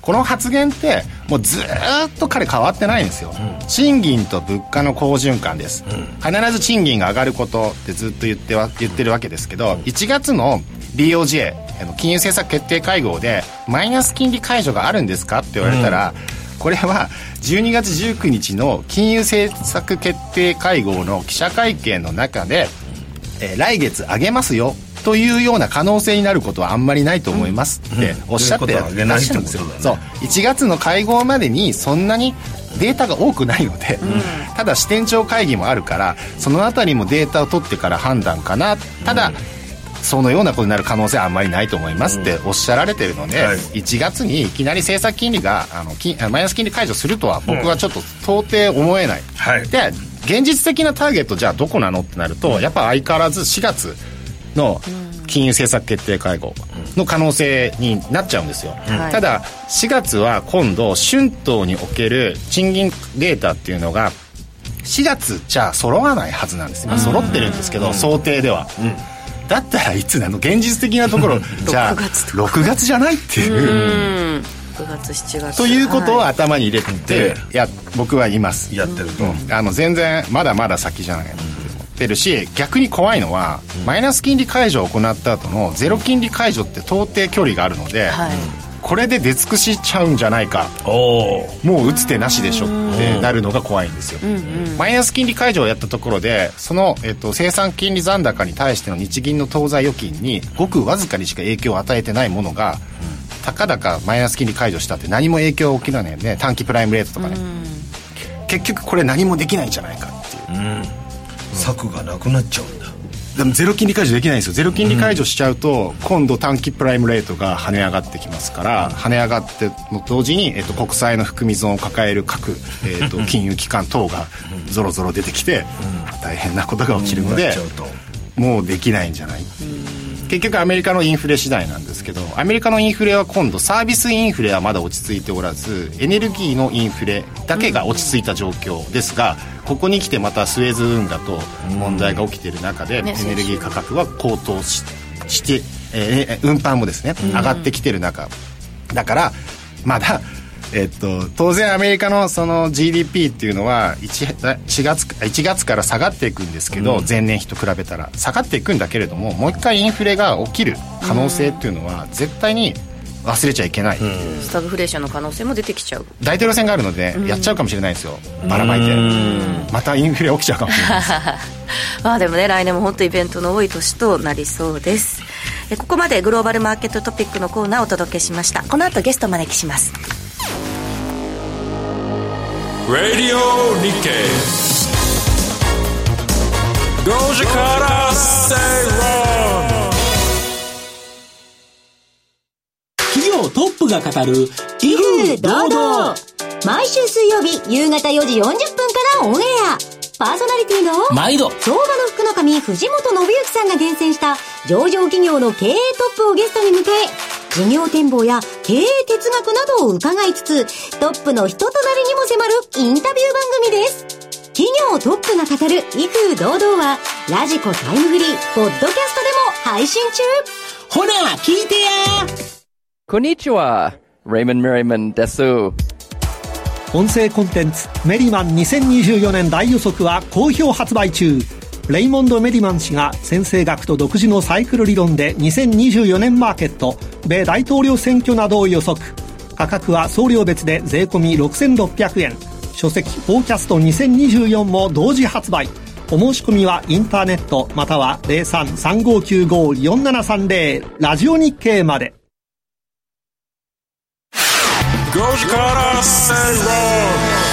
この発言ってもうずーっと彼変わってないんですよ、賃金と物価の好循環です、必ず賃金が上がることってずっと言っては言ってるわけですけど、1月の BOJ 金融政策決定会合でマイナス金利解除があるんですかって言われたら、これは12月19日の金融政策決定会合の記者会見の中で、えー来月上げますよというような可能性になることはあんまりないと思いますっておっしゃってらっしゃるんですよ。そう。1月の会合までにそんなにデータが多くないので、ただ支店長会議もあるからそのあたりもデータを取ってから判断かな。ただ、そのようなことになる可能性はあんまりないと思いますっておっしゃられてるので、はい。1月にいきなり政策金利があの金あマイナス金利解除するとは僕はちょっと到底思えない、はい。で現実的なターゲットじゃあどこなのってなるとやっぱ相変わらず4月の金融政策決定会合の可能性になっちゃうんですよ、はい。ただ4月は今度春闘における賃金データっていうのが4月じゃあ揃わないはずなんです。よ揃ってるんですけど想定では、だったらいつなの？現実的なところ。じゃあ6月と6月じゃないっていう。うん。6月7月。ということをは頭に入れて、でいや僕はいます。やってると、うん。あの全然まだまだ先じゃない。って思ってるし逆に怖いのは、マイナス金利解除を行った後のゼロ金利解除って到底距離があるので、はい。これで出尽くしちゃうんじゃないか。もう打つ手なしでしょってなるのが怖いんですよ、マイナス金利解除をやったところでその、えっと、生産金利残高に対しての日銀の当座預金にごくわずかにしか影響を与えてないものが、たかだかマイナス金利解除したって何も影響起きないよね。短期プライムレートとかね、結局これ何もできないんじゃないかっていう策がなくなっちゃうんだ。でもゼロ金利解除できないんですよ。ゼロ金利解除しちゃうと、今度短期プライムレートが跳ね上がってきますから、跳ね上がっての同時に、えっと、国債の含み損を抱える各、えっと、金融機関等がぞろぞろ出てきて、大変なことが起きるのでもうできないんじゃない？結局アメリカのインフレ次第なんですけどアメリカのインフレは今度サービスインフレはまだ落ち着いておらずエネルギーのインフレだけが落ち着いた状況ですが、ここに来てまたスエズ運河と問題が起きている中で、ねエネルギー価格は高騰しして、えー運搬もですね上がってきてる中。だからまだえっと、当然アメリカのその GDP っていうのは 1, 4月1月から下がっていくんですけど、前年比と比べたら下がっていくんだけれどももう一回インフレが起きる可能性っていうのは絶対に忘れちゃいけない、スタグフレーションの可能性も出てきちゃう。大統領選があるのでやっちゃうかもしれないですよ。ばらまいて。またインフレ起きちゃうかもしれないです。まあでもね来年も本当イベントの多い年となりそうです。えここまでグローバルマーケットトピックのコーナーをお届けしました。この後ゲストを招きします Radio Nikkei. 5時から正論企業トップが語る威風堂々毎週水曜日夕方4時40分からオンエア。パーソナリティの毎度。相場の福の神藤本信之さんが厳選した上場企業の経営トップをゲストに迎え事業展望や経営哲学などを伺いつつトップの人となりにも迫るインタビュー番組です企業トップが語る威風堂々はラジコタイムフリーポッドキャストでも配信中ほら聞いてやこんにちは。Raymond Merriman です。音声コンテンツメリマン2024年大予測は好評発売中レイモンド・メディマン氏が先生学と独自のサイクル理論で2024年マーケット米大統領選挙などを予測。価格は送料別で税込6600円。書籍「フォーキャスト2024」も同時発売。お申し込みはインターネットまたは0335954730ラジオ日経まで。5時から正ラ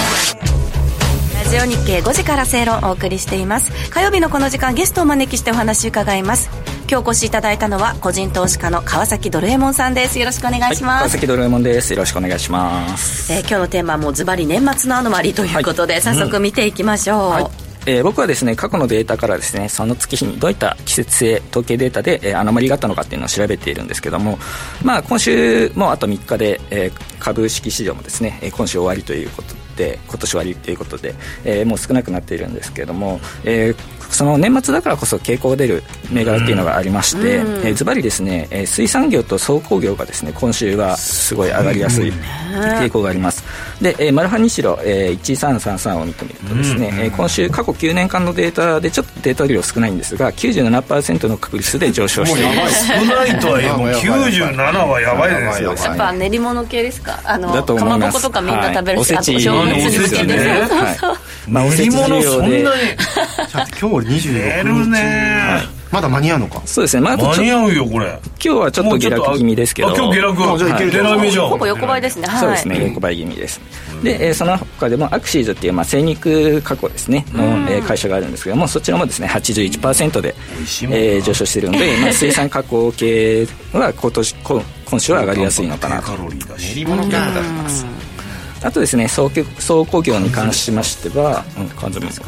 ジオ日経5時から正論をお送りしています。火曜日のこの時間ゲストをお招きしてお話伺います。今日お越しいただいたのは個人投資家の川崎ドルエモンさんです。よろしくお願いします、川崎ドルエモンです。よろしくお願いします、えー今日のテーマはもうズバリ年末のアノマリということで、早速見ていきましょう、はい。えー僕はですね過去のデータからですねその月日にどういった季節性統計データで、えーアノマリがあったのかっていうのを調べているんですけども、まあ、今週もあと3日で、えー株式市場もですね、えー今週終わりということで今年終わりということで、えーもう少なくなっているんですけれども、えーその年末だからこそ傾向が出る銘柄っていうのがありまして、うん。えーズバリですね、えー水産業と総工業がですね今週はすごい上がりやすい傾向があります。で、えーマルハニシロ、えー1333を見てみるとですね、えー今週過去9年間のデータでちょっとデータ量少ないんですが97%の確率で上昇しています。少ないとはいえ もう97はやばいですよ。やっぱ練り物系ですか？あのだと思いかまますぼことかみんな食べるし、はい。おせちお正月に向けてね。はい。そうまあおせち需要で。じ ゃあ今日寝26る日ねまだ間に合うのか？そうですね、まあ、間に合うよこれ。今日はちょっと下落気味ですけど。あ今日下落あじゃあいける下落じゃんほぼ横ばいですね。はい。そうですね、横ばい気味です。で、えーその他でもアクシーズっていう、まあ、精肉加工ですね、の、えー会社があるんですけども、そちらもですね、81%で、えー上昇しているので、まあ、水産加工系は今年、こ今週は上がりやすいのかなと。カロリーだし。練り物系だあとですね、総工総工業に関しましては、うん、関税です。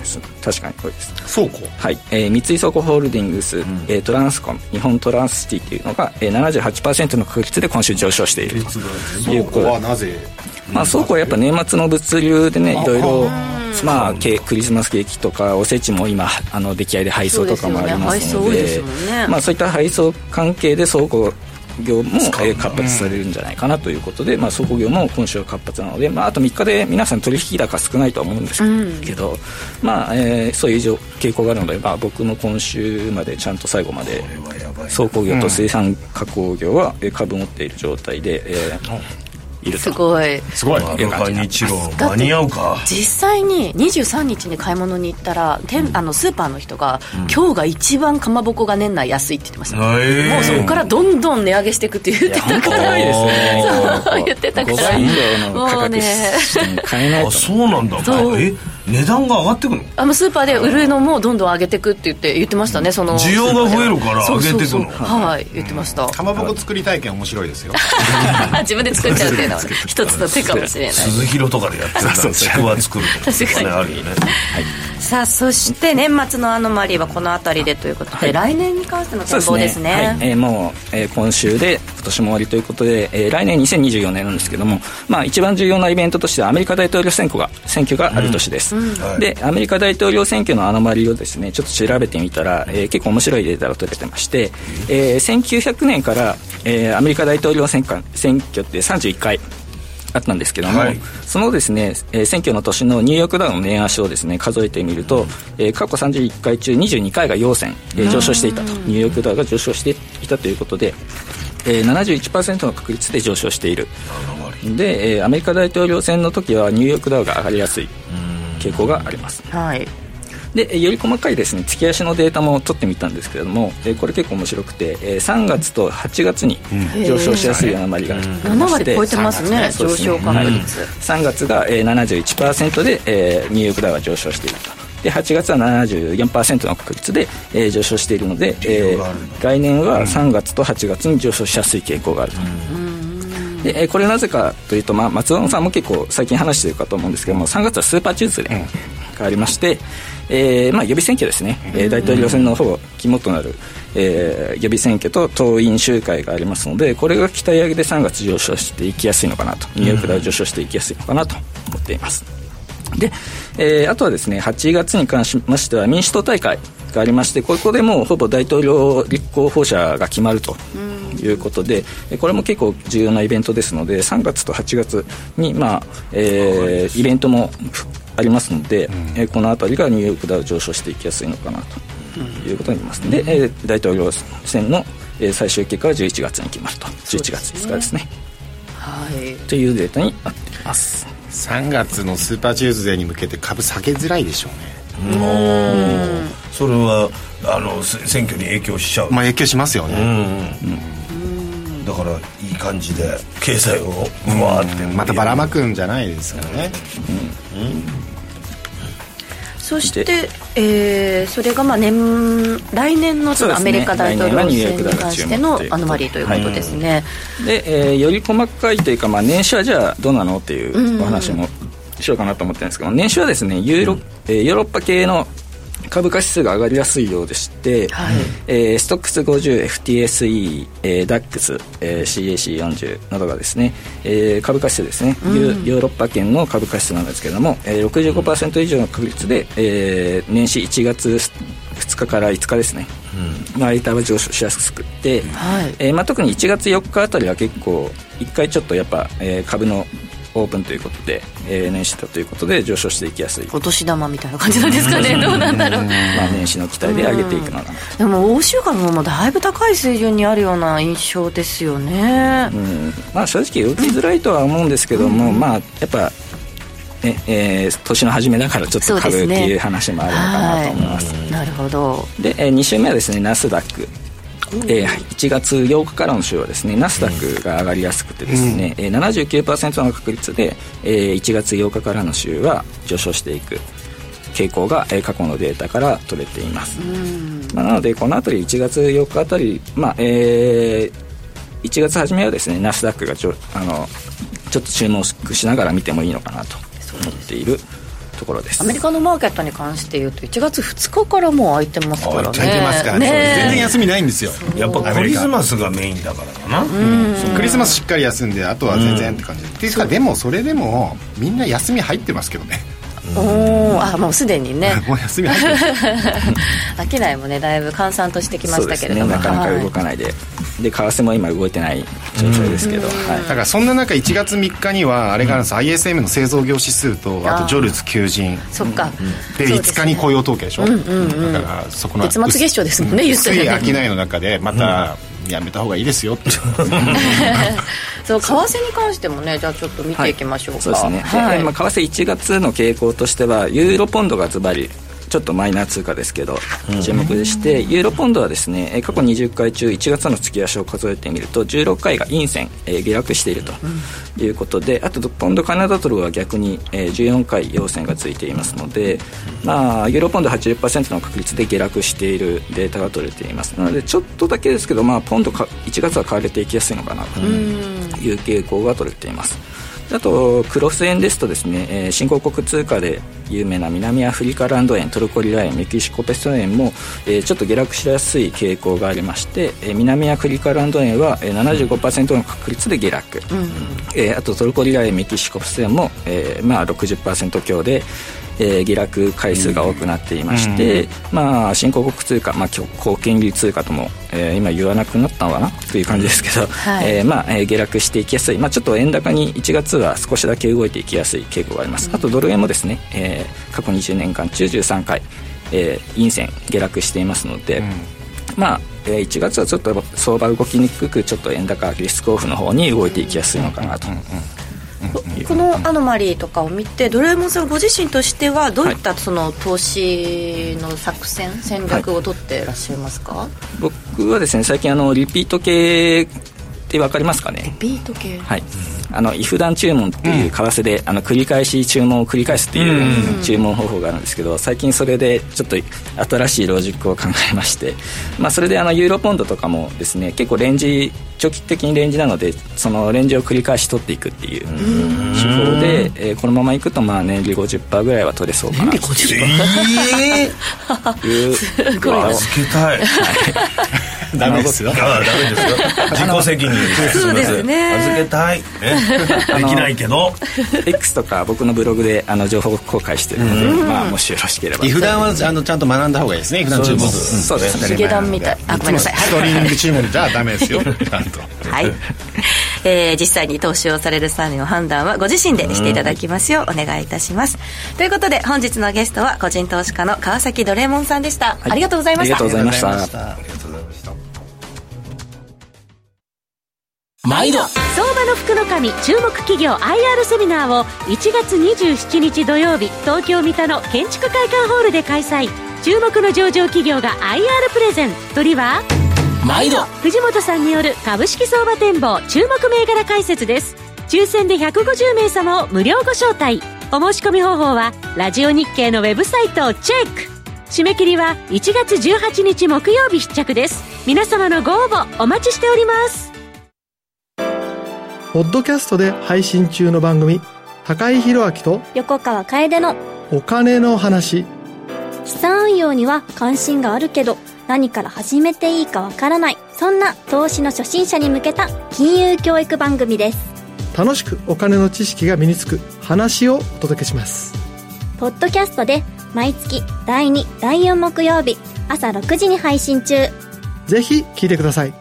確かにこれです。倉庫？はい、えー三井倉庫ホールディングス、えートランスコム日本トランスシティというのが、えー、78%の確率で今週上昇していると。いうことで。はなぜ？まあ、倉庫はやっぱ年末の物流でねいろい。ろまあ、ケクリスマスケーキとかおせちも今あの出来合いで配送とかもありますので。そうね。まあ、そういった配送関係で倉庫業も、えー活発されるんじゃないかなということで、まあ、倉庫業も今週は活発なので、まあ、あと3日で皆さん取引高少ないとは思うんですけど、まあえーそういう状傾向があるので、まあ、僕も今週までちゃんと最後まで倉庫業と水産加工業はえー株持っている状態で、えーいると。すごい。すごい。マルハニチロ間に合うか。実際に23日に買い物に行ったら店あのスーパーの人が、今日が一番かまぼこが年内安いって言ってました、えもうそこからどんどん値上げしていくって言ってたから。ないですねそう言ってたから。5倍以上の価格もうね。しても買えないと。あそうなんだ。そう。え値段が上がってくの？あのスーパーで売るのもどんどん上げていくって言って言ってましたねその。需要が増えるから上げてくの。はい言ってました。かまぼこ作り体験面白いですよ。自分で作っちゃうっていうのは 一つの手かもしれない。鈴広とかでやってるからちくわ作るとか。確かに。ねあるよね。さあそして年末のアノマリーはこの辺りでということで、来年に関しての展望ですね。はい。えーもう、えー今週で今年も終わりということで、えー来年2024年なんですけども、まあ、一番重要なイベントとしてはアメリカ大統領選挙が選挙がある年です、はい。でアメリカ大統領選挙のアノマリをですねちょっと調べてみたら、えー結構面白いデータが取れてまして、えー1900年から、えーアメリカ大統領選挙選挙って31回あったんですけども、はい。そのですね、えー選挙の年のニューヨークダウの年足をですね数えてみると、えー過去31回中22回が陽線、えー上昇していたと。ニューヨークダウが上昇していたということで、えー、71%の確率で上昇している。で、えーアメリカ大統領選の時はニューヨークダウが上がりやすい傾向があります。はい。でえーより細かいですね月足のデータも取ってみたんですけれども、えーこれ結構面白くて、えー3月と8月に上昇しやすいアノマリーがありまして7割超えてますねね上昇確率3月が、えー、71%で、えーニューヨークダウが上昇しているとで8月は74%の確率で、えー上昇しているので、えー来年は3月と8月に上昇しやすい傾向があると。でえーこれなぜかというと、まあ、松尾さんも結構最近話しているかと思うんですけども3月はスーパーチューズデーがありまして、えーまあ、予備選挙ですね、えー大統領選のほぼ肝となる、えー予備選挙と党員集会がありますのでこれが期待上げで3月上昇していきやすいのかなとニューヨークダウ上昇していきやすいのかなと思っています。で、えーあとはですね8月に関しましては民主党大会がありましてここでもうほぼ大統領立候補者が決まるということで、えこれも結構重要なイベントですので3月と8月に、まあえーイベントもありますので、えーこの辺りがニューヨークダウ上昇していきやすいのかなということになります。で、えー大統領選の、えー最終結果は11月に決まると。11月5日ですね。はい。というデータになっています3月のスーパーチューズデーに向けて株下げづらいでしょうね。それはあのせ選挙に影響しちゃう、まあ影響しますよね、だからいい感じで経済をわーって。またばらまくんじゃないですからね、そして、えーそれがまあ年来年のそのアメリカ大統領選に関してのアノマリーということですね、で、えーより細かいというか、まあ、年始はじゃあどうなのっていうお話もしようかなと思ってるんですけど年始はですねユーロ、えーヨーロッパ系の株価指数が上がりやすいようでして、えーストックス 50FTSE、えー、DAX、えー CAC40 などがですね、えー株価指数ですね、ユーヨーロッパ圏の株価指数なんですけれども、えー、65%以上の確率で、えー年始1月2日から5日ですね、の間は上昇しやすくって、はい。えーまあ、特に1月4日あたりは結構1回ちょっとやっぱ、えー株のオープンということで、えー年始だということで上昇していきやすい、お年玉みたいな感じなんですかね。どうなんだろう。まあ、年始の期待で上げていくのかなでも欧州株もだいぶ高い水準にあるような印象ですよね、うん。まあ、正直動きづらいとは思うんですけども、まあ、やっぱ、ねえー年の初めだからちょっと株っていう話もあるのかなと思います。なるほど。で、えー、2週目はですねナスダックえー1月8日からの週はですねナスダックが上がりやすくてですね、えー79%の確率で、えー1月8日からの週は上昇していく傾向が、えー過去のデータから取れています、まあ、なのでこの辺り1月8日あたり、まあえー1月初めはですねナスダックがちょあのちょっと注目しながら見てもいいのかなと思っているところです。アメリカのマーケットに関して言うと1月2日からもう開いてますからね。空いてますか。らねね全然休みないんですよ。やっぱクリスマスがメインだからかな、クリスマスしっかり休んであとは全然って感じ、っていうかでもそれでもみんな休み入ってますけどねおおあもうすでにね。もう休み入って。ます商いもね。だいぶ閑散としてきましたけれども。なかなか動はい。かないで、で為替も今動いてない状態ですけど、はい。だからそんな中1月3日にはあれがあるんです、ISM の製造業指数とあとジョルツ求人。そっか、でそう5日に雇用統計でしょ、だからそこの月末月初ですもんね言った薄い商いの中でまたやめた方がいいですよって。そう為替に関してもねじゃあちょっと見ていきましょうか、そうですね、はい。でまあ、為替1月の傾向としてはユーロポンドがズバリちょっとマイナー通貨ですけど注目でして、ユーロポンドはですねえー過去20回中1月の月足を数えてみると16回が陰線、えー下落しているということで、あとポンドカナダドルは逆に、えー14回陽線がついていますので、まあ、ユーロポンド80%の確率で下落しているデータが取れています。なのでちょっとだけですけど、まあ、ポンドか1月は買われていきやすいのかなという傾向が取れていますあとクロス円ですとですね、えー新興国通貨で有名な南アフリカランド円トルコリラ円メキシコペソ円も、えーちょっと下落しやすい傾向がありまして、えー南アフリカランド円は、えー、75%の確率で下落、えーあとトルコリラ円メキシコペソ円も、えーまあ、60%強で、えー下落回数が多くなっていまして、まあ、新興国通貨、まあ、高金利通貨とも、えー今言わなくなったのかなという感じですけど、はい。えーまあえー下落していきやすい、まあ、ちょっと円高に1月は少しだけ動いていきやすい傾向があります、あとドル円もですね、えー過去20年間中13回、えー陰線下落していますので、まあえー1月はちょっと相場動きにくくちょっと円高リスクオフの方に動いていきやすいのかなと、このアノマリーとかを見てドラえもんさんご自身としてはどういったその投資の作戦戦略を取ってらっしゃいますか、僕はですね最近あのリピート系って分かりますかね？ビート系。はい、あのイフダン注文っていう為替で、あの繰り返し注文を繰り返すっていう注文方法があるんですけど最近それでちょっと新しいロジックを考えまして、まあ、それであのユーロポンドとかもですね結構レンジ長期的にレンジなのでそのレンジを繰り返し取っていくっていう手法で、えーこのままいくとまあ年利50%ぐらいは取れそうかな。というすごいけたい ダメですよ。あダメですよ。自己責任そうですね。預けたい、ね、できないけど。X とか僕のブログであの情報公開してるので、まあ、もしよろしければ。イフダンはあのちゃんと学んだ方がいいですね。イフダン注文そうです。ねヒゲダンみたい。あごめんなさい。ストリング注文じゃダメですよ。ちゃんと。はい、えー実際に投資をされる際の判断はご自身でしていただきますようお願いいたします、ということで本日のゲストは個人投資家の川崎ドレーモンさんでした、ありがとうござい。ましたありがとうございました。ありがとうございました。毎度。相場の福の神注目企業 IR セミナーを1月27日土曜日東京三田の建築会館ホールで開催。注目の上場企業が IR プレゼン。鳥は？毎度。藤本さんによる株式相場展望注目銘柄解説です。抽選で150名様を無料ご招待。お申し込み方法はラジオ日経のウェブサイトをチェック。締め切りは1月18日木曜日必着です。皆様のご応募お待ちしております。ポッドキャストで配信中の番組高井宏明と横川楓のお金の話。資産運用には関心があるけど何から始めていいかわからないそんな投資の初心者に向けた金融教育番組です。楽しくお金の知識が身につく話をお届けします。ポッドキャストで毎月第2第4木曜日朝6時に配信中。ぜひ聞いてください。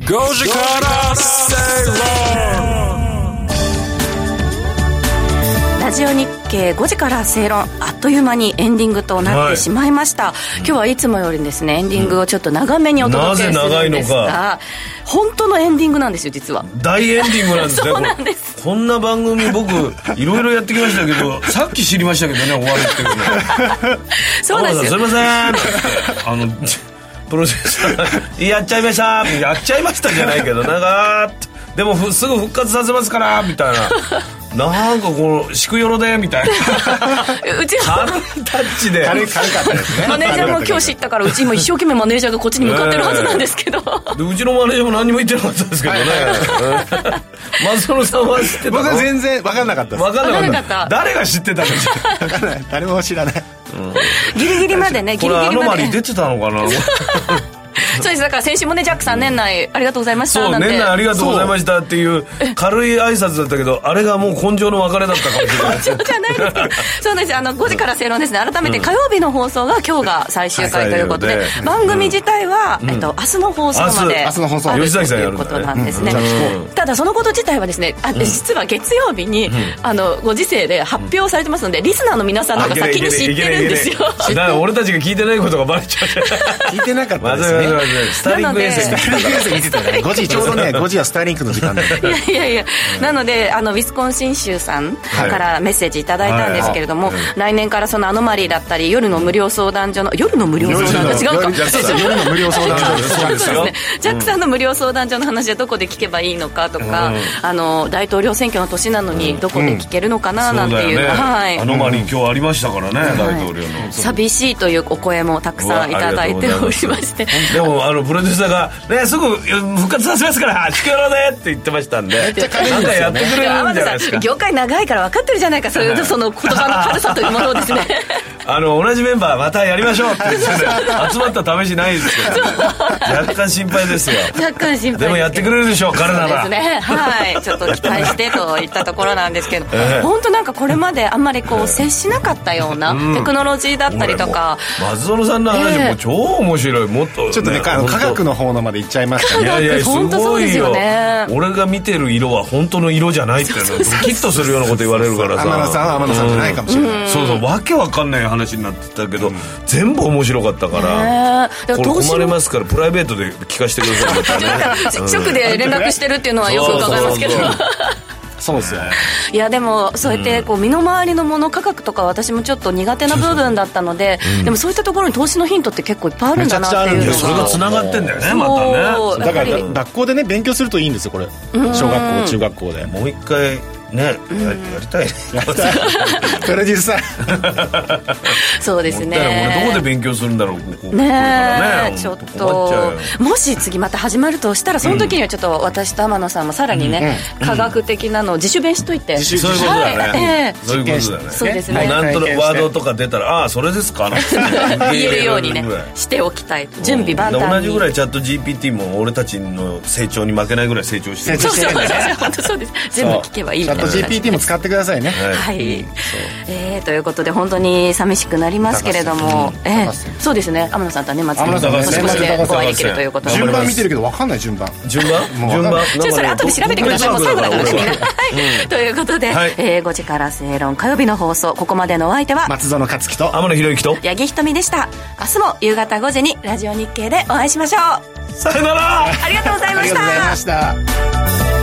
5時から正論ラジオ日経5時から正論あっという間にエンディングとなってしまいました、今日はいつもよりですねエンディングをちょっと長めにお届けするんですなぜ長いのが本当のエンディングなんですよ実は。大エンディングなんですね そうなんです。こんな番組僕いろいろやってきましたけど さっき知りましたけどね終わるっていうの そうなんですよ。すいません。あのプロデューサーやっちゃいました。やっちゃいましたじゃないけど長ーっとでもふすぐ復活させますからみたいななんかこうしくよろでみたいな。うち軽いタッチで。軽かったですね。マネージャーも今日知ったからうち今一生懸命マネージャーがこっちに向かってるはずなんですけど、でうちのマネージャーも何にも言ってなかったですけどね。松野さんは知ってたの？僕は全然分かんなかったです。分かんなかった。分かんなかった。誰が知ってたの分かんない。誰も知らない。ギリギリまでねギこれアノリギリまで。マリ出てたのかな？そうです。だから先週もねジャックさん年内ありがとうございました。そうなんて年内ありがとうございましたっていう軽い挨拶だったけどあれがもう根性の別れだったかもしれない。そうじゃないです。けどそうです。あの5時から正論ですね。改めて火曜日の放送が今日が最終回ということで、はい番組自体は、えっと、明日の放送まで明日。の放送。吉崎さんやるということなんですね、うん。ただそのこと自体はですねあ実は月曜日に、あのご時世で発表されてますのでリスナーの皆さん。の方が先に知ってるん。ですよだから俺たちが聞いてないことがバレちゃう聞いてなかったですねスターリンク衛星なのでスターリンク衛星見てたね5時ちょうどね 5時はスターリンクの時間いやいやいや、なのであのウィスコンシン州さんからメッセージいただいたんですけれども、はい。はい来年からそのアノマリーだったり夜の無料相談所の夜の無料相談所。違うか？夜の夜の無料相談所。で すそうですねジャックさんの無料相談所の話はどこで聞けばいいのかとか、あの大統領選挙の年なのにどこで聞けるのかななんていうのは、はい。アノマリー今日ありましたからね大統領の。寂しいというお声もたくさんいただいておりまして。でもあのプロデューサーが「ねすぐ復活させますから地球ので!」って言ってましたんでなんかやってくれるんじゃないですか。業界長いから分かってるじゃないかそういうその言葉の軽さというものをですね。あの同じメンバーまたやりましょうって言ってね集まった試しないですけど 若干心配ですよ若干心配でもやってくれるでしょう彼な。らそうですね。はい。ちょっと期待してといったところなんですけど、ええ。本当なんかこれまであんまりこう接しなかったようなうん。テクノロジーだったりとか、松園さんの話も超面白い。もっとちょっとね科学の方のまで行っちゃいましたね。いやいやす本当そうですよごいよ。ね俺が見てる色は本当の色じゃないっていうのドキッとするようなこと言われるからさ。天野さんは天野さんじゃないかもしれない。うん。そうそう。わけわかんない話になってたけど全部面白かったから。ねえ。これ困りのますからプライベートで聞かせてください。またね直で連絡してるっていうのはよく伺いますけどそうですよ。いやでもそうやってこう身の回りのもの価格とか私もちょっと苦手な部分だったので、でもそういったところに投資のヒントって結構いっぱいあるんだなっていうのが。それがつながってんだよねまたね。だから学校でね勉強するといいんですよこれ。うん。小学校中学校で。もう一回ねややりたいね。やったプロデューサーそうですね俺どこで勉強するんだろうここ。ねからね。えちょっと。もし次また始まるとしたらその時にはちょっと私と天野さんもさらにね、科学的なのを自主勉しといて、そういうことだねえそういうことだよね。そうですね。なんとなくワードとか出たらああそれですかなんて言えるようにねしておきたい準備万で端に。同じぐらいチャット GPT も俺たちの成長に負けないぐらい成長してる。そうそうそうそう。本当そうです。全部聞けばいいみたいト GPT も使ってくださいね。はい、えーということで本当に寂しくなりますけれども、えーそうですね。天野さんとは年末に天野さん年越しでお会いできるということで。順番見てるけど分かんない順番。順番？もう順番？ちょっとそれ後で調べてください。もう最後だからね。みんなはいということで、はいえー5時から正論火曜日の放送ここまでのお相手は松園克樹と天野博之と八木ひとみでした明日も夕方5時にラジオ日経でお会いしましょうさよならありがとうございましありがとうございたました